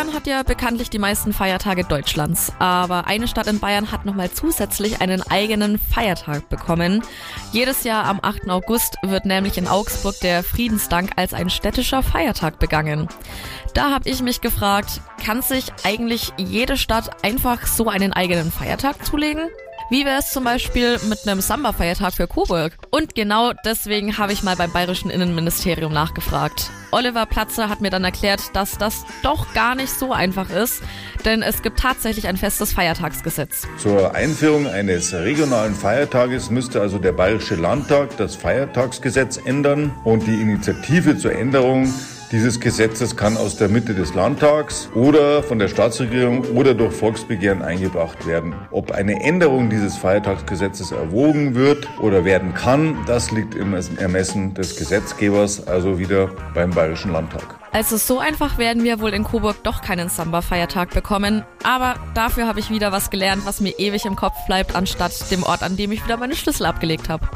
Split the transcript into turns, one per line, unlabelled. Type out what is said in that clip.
Bayern hat ja bekanntlich die meisten Feiertage Deutschlands, aber eine Stadt in Bayern hat nochmal zusätzlich einen eigenen Feiertag bekommen. Jedes Jahr am 8. August wird nämlich in Augsburg der Friedensdank als ein städtischer Feiertag begangen. Da habe ich mich gefragt, kann sich eigentlich jede Stadt einfach so einen eigenen Feiertag zulegen? Wie wäre es zum Beispiel mit einem Samba-Feiertag für Coburg? Und genau deswegen habe ich mal beim Bayerischen Innenministerium nachgefragt. Oliver Platzer hat mir dann erklärt, dass das doch gar nicht so einfach ist, denn es gibt tatsächlich ein festes Feiertagsgesetz.
Zur Einführung eines regionalen Feiertages müsste also der Bayerische Landtag das Feiertagsgesetz ändern und die Initiative zur Änderung dieses Gesetzes kann aus der Mitte des Landtags oder von der Staatsregierung oder durch Volksbegehren eingebracht werden. Ob eine Änderung dieses Feiertagsgesetzes erwogen wird oder werden kann, das liegt im Ermessen des Gesetzgebers, also wieder beim Bayerischen Landtag.
Also so einfach werden wir wohl in Coburg doch keinen Samba-Feiertag bekommen. Aber dafür habe ich wieder was gelernt, was mir ewig im Kopf bleibt, anstatt dem Ort, an dem ich wieder meine Schlüssel abgelegt habe.